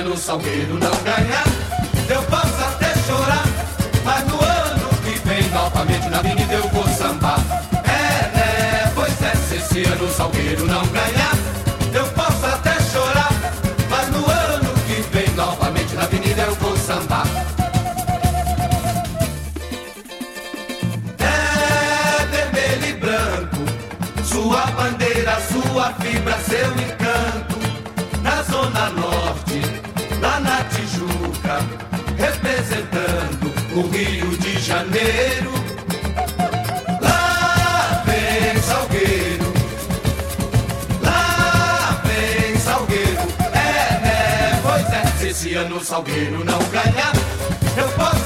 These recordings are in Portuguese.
Se esse ano o Salgueiro não ganhar, eu posso até chorar. Mas no ano que vem, novamente na avenida eu vou sambar. É, né? Pois é, se esse ano o Salgueiro não ganhar, eu posso até chorar. Mas no ano que vem, novamente na avenida eu vou sambar. É vermelho e branco, sua bandeira, sua fibra, seu representando o Rio de Janeiro. Lá vem Salgueiro, lá vem Salgueiro. É, né? Pois é, se esse ano Salgueiro não ganhar, eu posso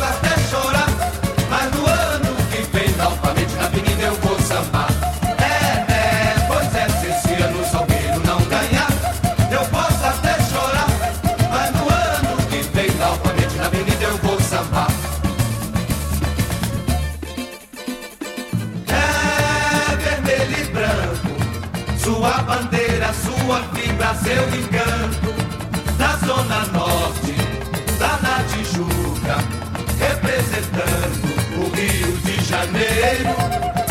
representando o Rio de Janeiro.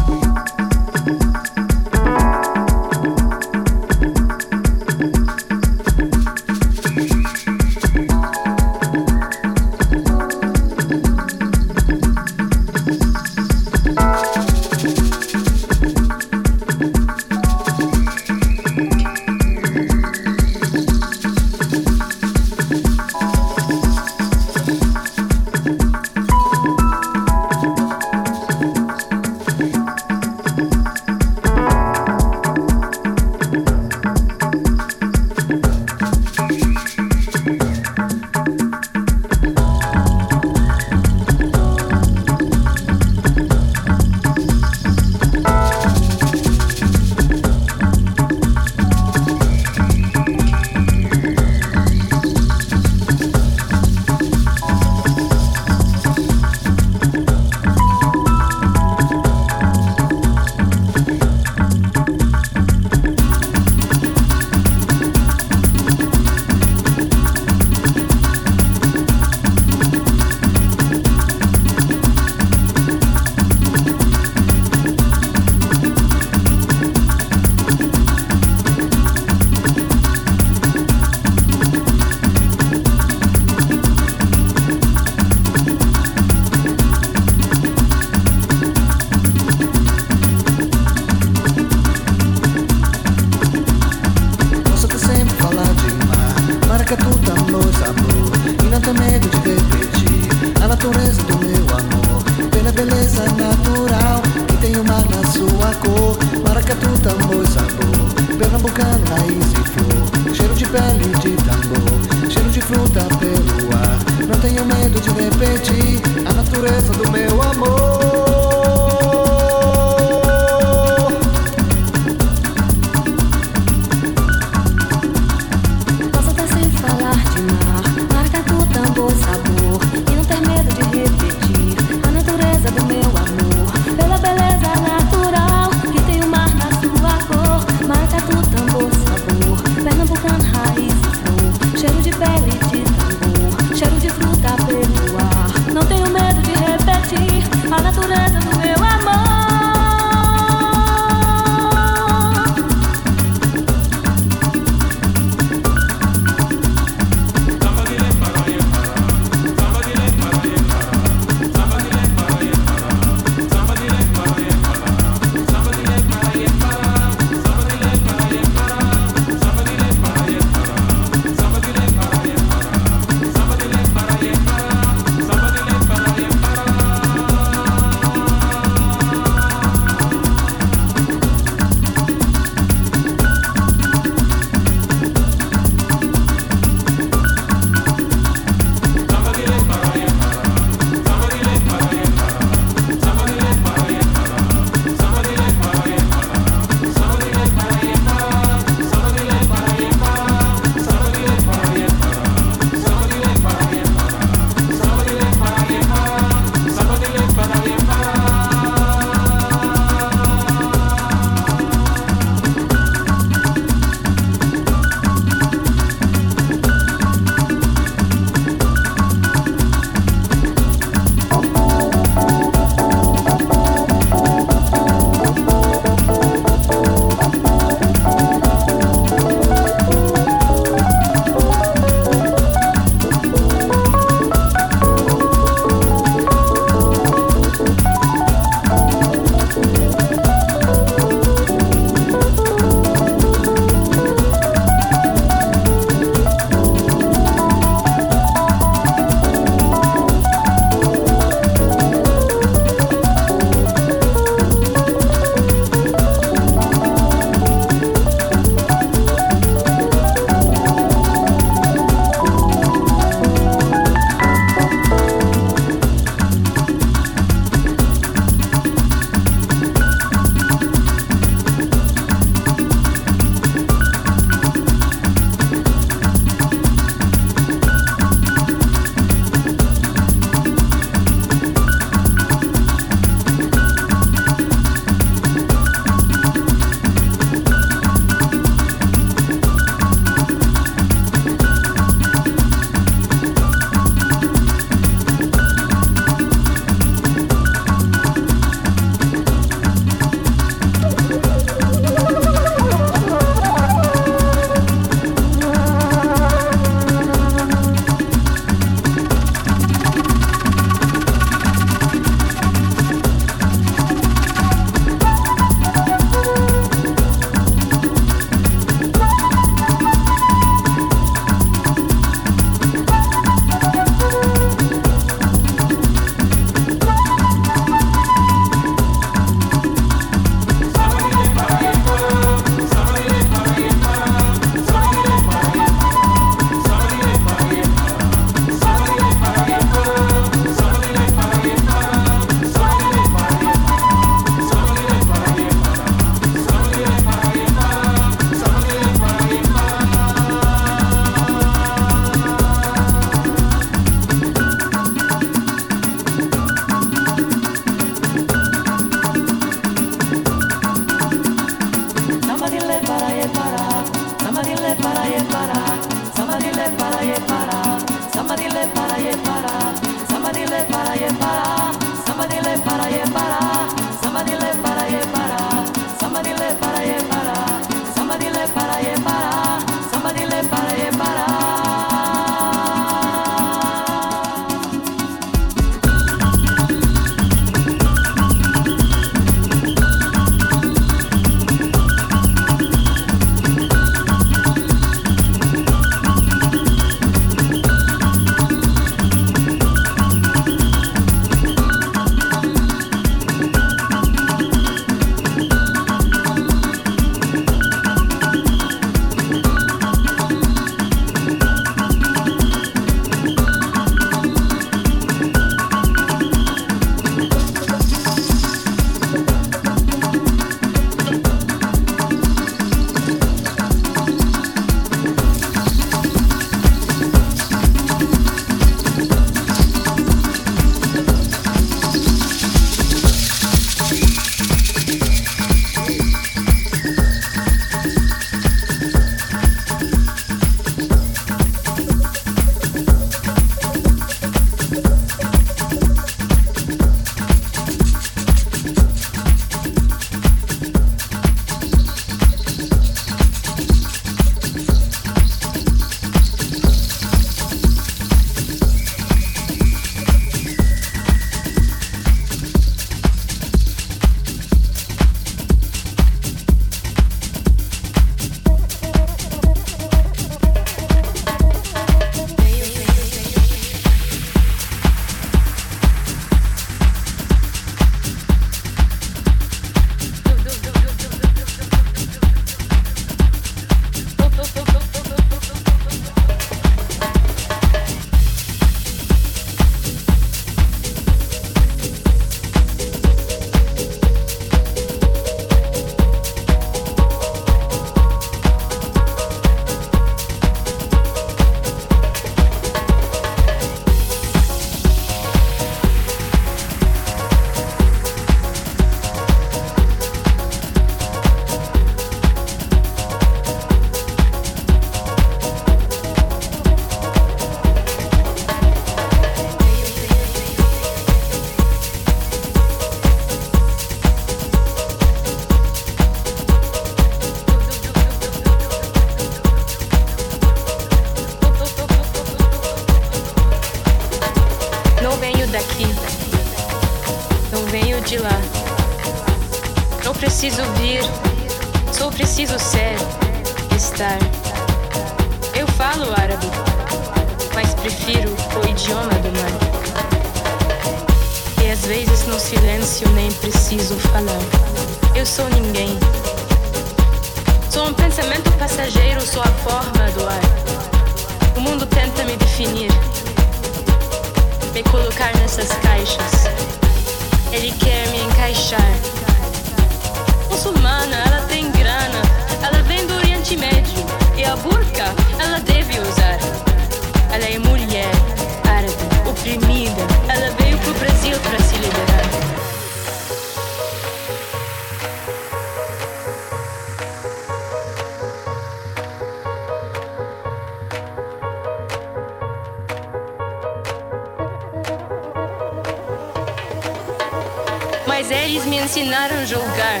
Eles me ensinaram a jogar.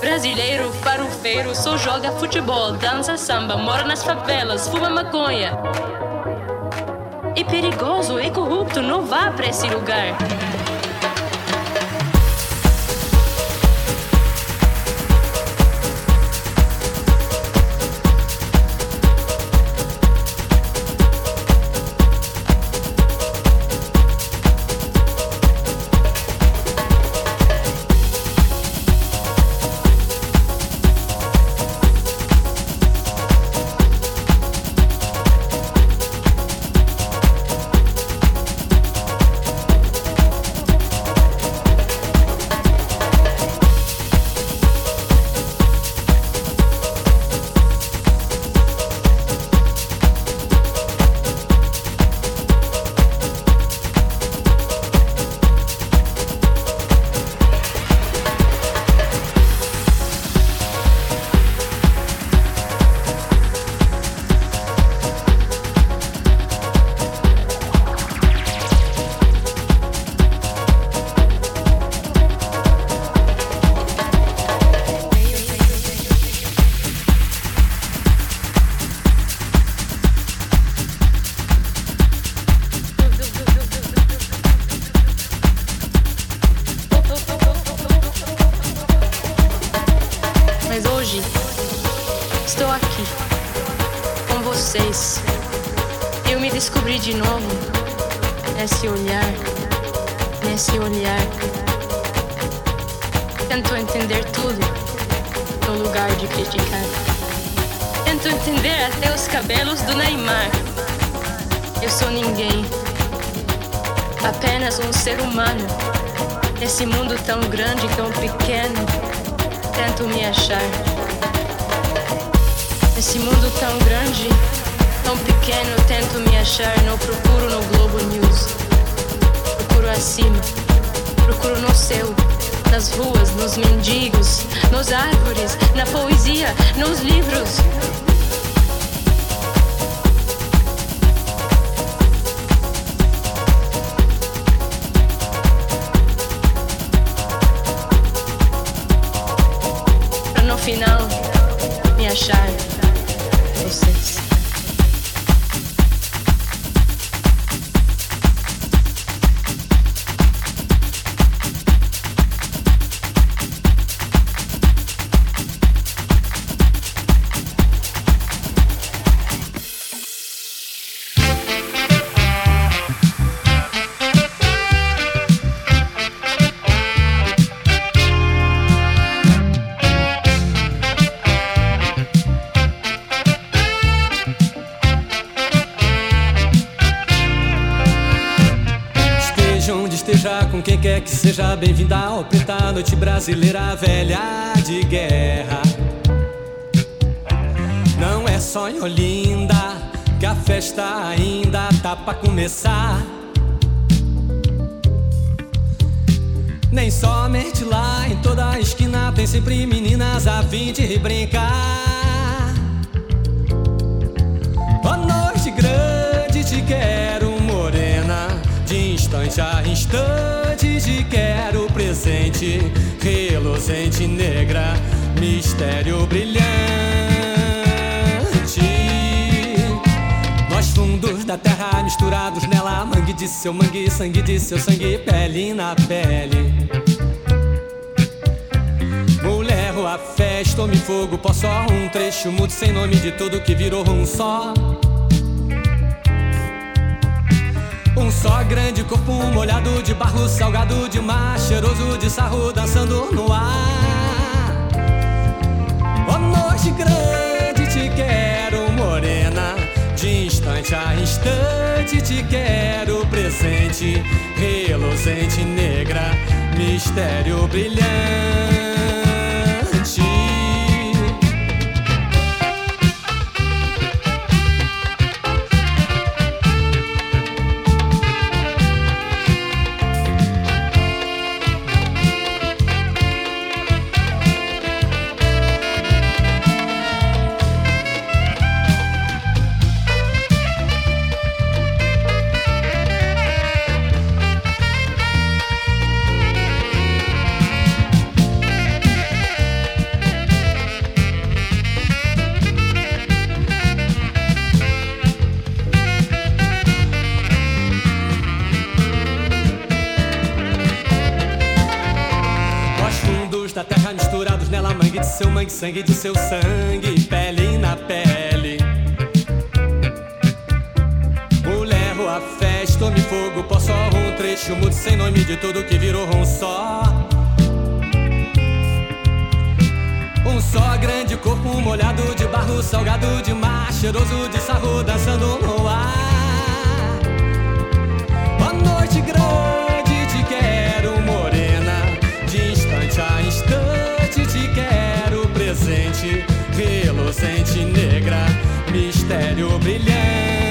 Brasileiro, farofeiro, só joga futebol, dança samba, mora nas favelas, fuma maconha. É perigoso, é corrupto, não vá pra esse lugar. cabelos do Neymar. Eu sou ninguém, apenas um ser humano. Nesse mundo tão grande, tão pequeno, tento me achar. Nesse mundo tão grande, tão pequeno, tento me achar. Não procuro no Globo News, procuro acima, procuro no céu nas ruas, nos mendigos, nas árvores, na poesia, nos livros. Seja bem-vinda ao Preta Noite Brasileira Velha de Guerra. Não é só em Olinda que a festa ainda tá pra começar. Nem somente lá, em toda a esquina tem sempre meninas a fim de brincar. Boa noite grande, de instante a instante te quero presente, reluzente negra, mistério brilhante. Nós fundos da terra misturados nela. Mangue de seu mangue, sangue de seu sangue, pele na pele. Mulher, rua, festa, homem, fogo, pó só. Um trecho mudo sem nome de tudo que virou um só. Um só grande corpo molhado de barro, salgado de mar, cheiroso de sarro, dançando no ar. Ó noite grande, te quero, morena. De instante a instante te quero presente, reluzente, negra, mistério brilhante. Sangue de seu sangue, pele na pele. Mulher, rua, festa, homem, fogo, pó só, um trecho mudo sem nome de tudo que virou um só. Um só grande corpo molhado de barro, salgado de mar, cheiroso de sarro, dançando no ar. Presente, negra, mistério brilhante.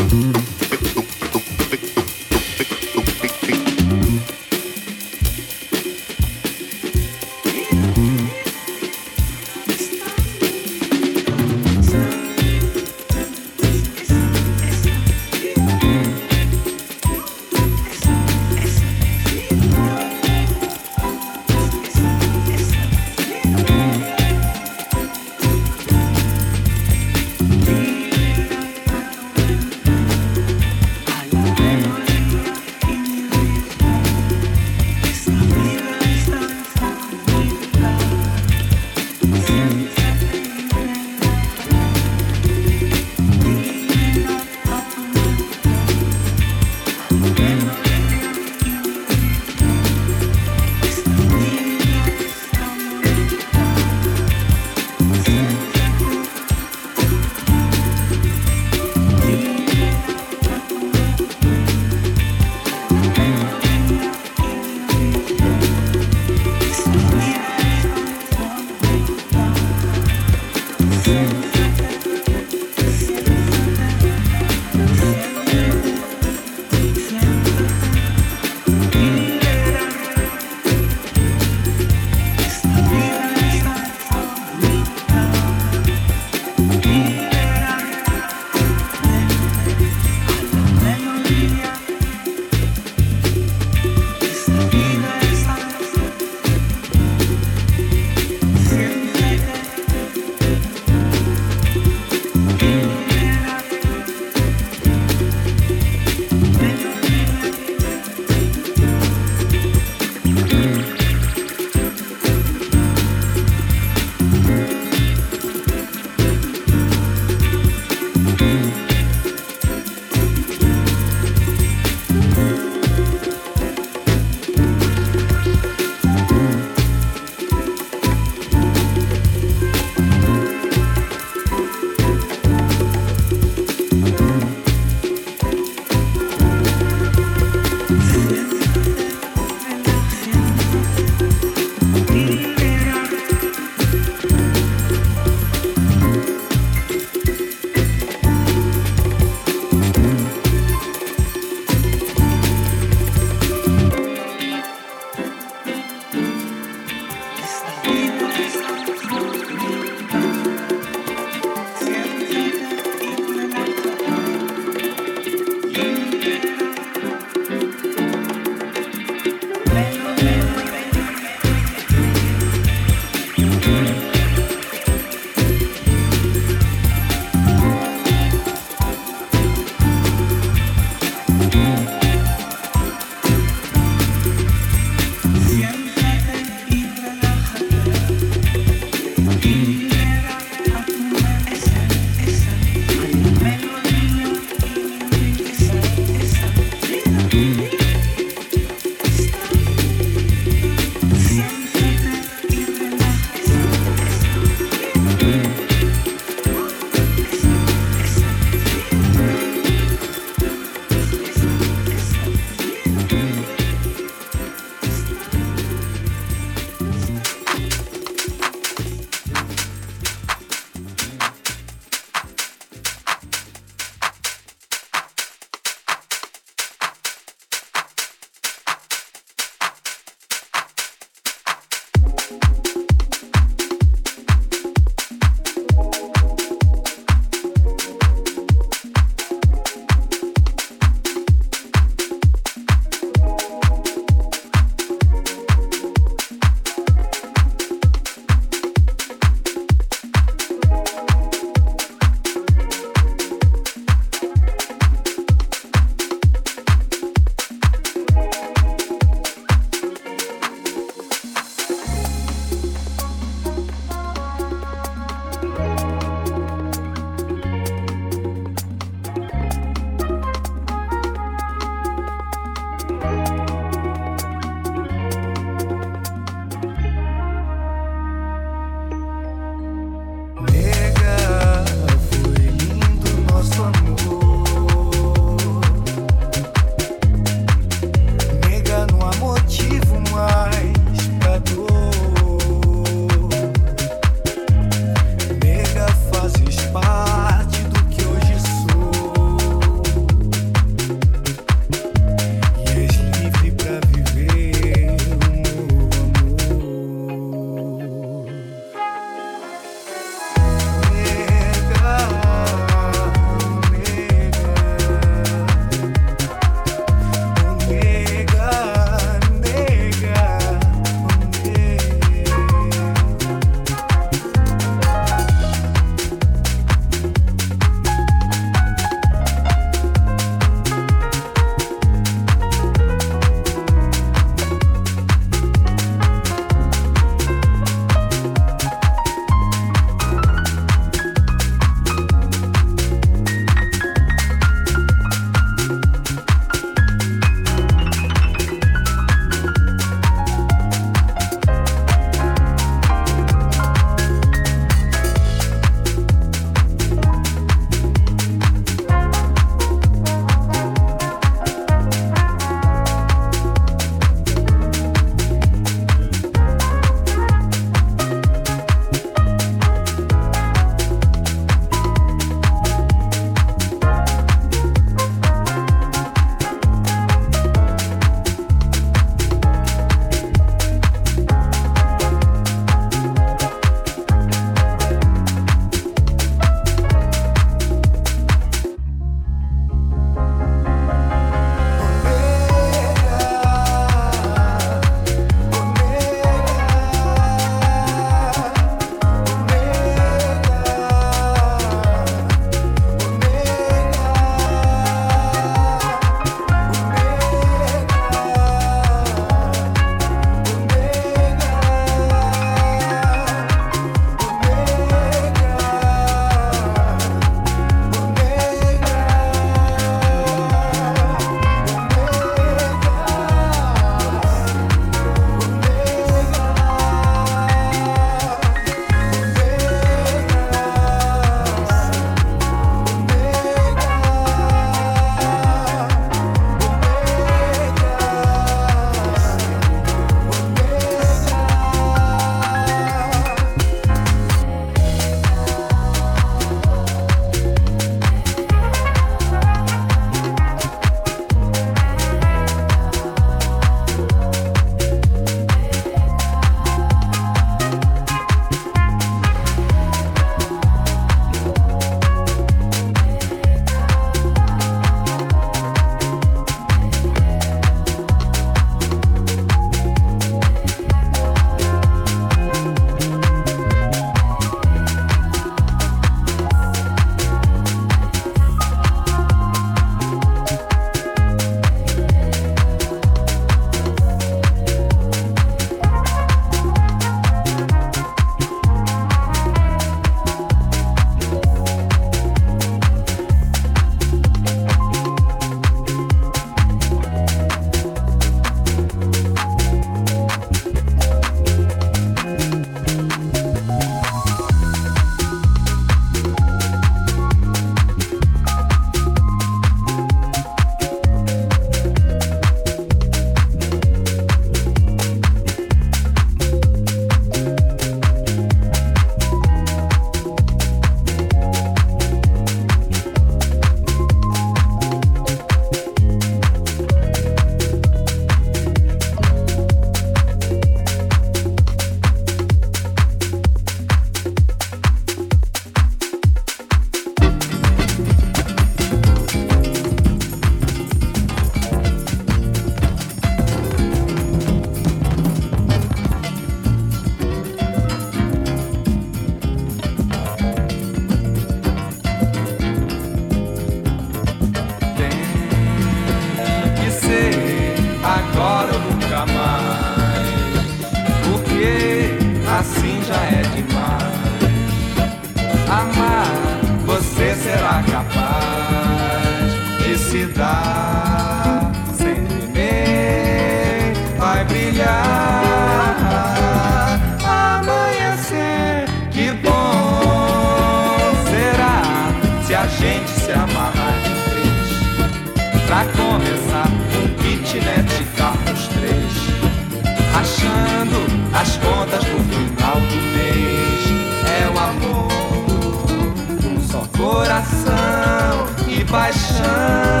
Coração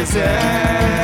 e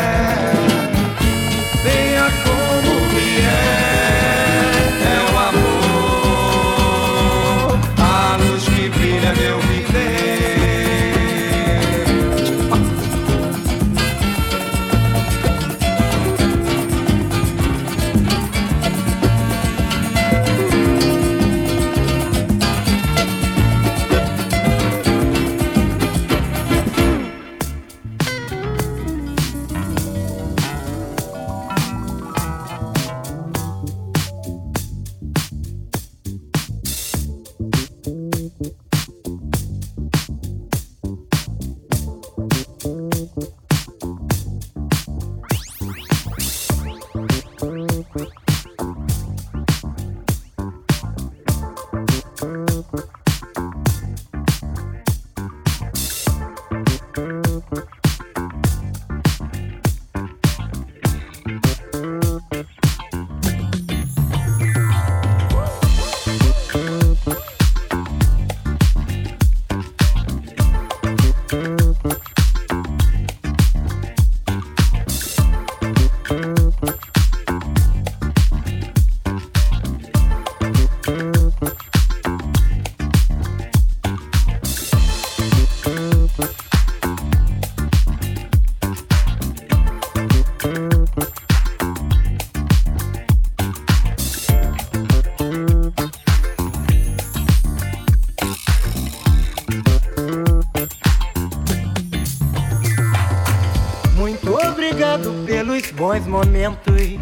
bons momentos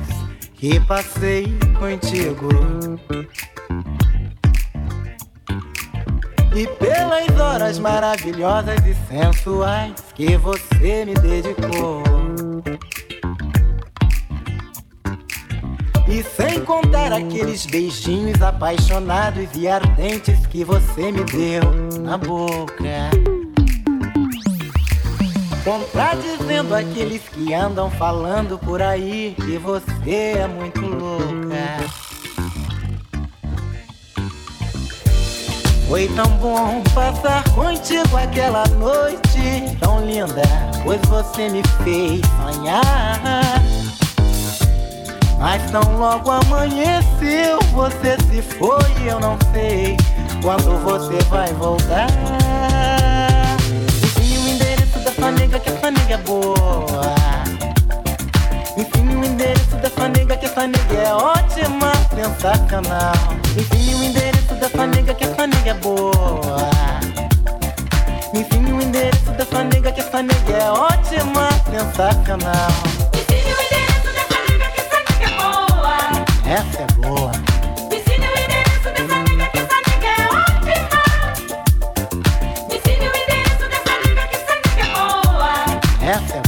que passei contigo. E pelas horas maravilhosas e sensuais que você me dedicou. E sem contar aqueles beijinhos apaixonados e ardentes que você me deu na boca. Contradizendo aqueles que andam falando por aí que você é muito louca. Foi tão bom passar contigo aquela noite tão linda, pois você me fez sonhar. Mas tão logo amanheceu, você se foi, eu não sei quando você vai voltar dessa nega que essa nega é boa. Ensine o endereço dessa nega que essa nega é ótima, sensacional. Ensine o endereço dessa nega que essa nega é boa. Ensine o endereço dessa nega que essa nega é ótima, sensacional. Ensine o endereço dessa nega que essa nega é boa. Essa é boa. Essa